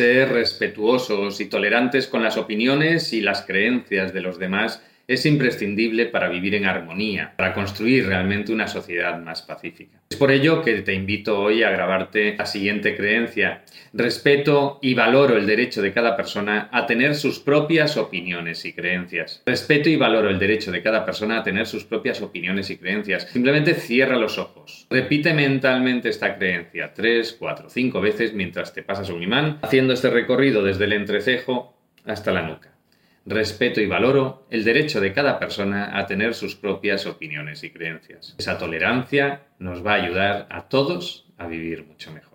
ser respetuosos y tolerantes con las opiniones y las creencias de los demás es imprescindible para vivir en armonía, para construir realmente una sociedad más pacífica. Es por ello que te invito hoy a grabarte la siguiente creencia. Respeto y valoro el derecho de cada persona a tener sus propias opiniones y creencias. Respeto y valoro el derecho de cada persona a tener sus propias opiniones y creencias. Simplemente cierra los ojos. Repite mentalmente esta creencia tres, cuatro, cinco veces mientras te pasas un imán, haciendo este recorrido desde el entrecejo hasta la nuca respeto y valoro el derecho de cada persona a tener sus propias opiniones y creencias. Esa tolerancia nos va a ayudar a todos a vivir mucho mejor.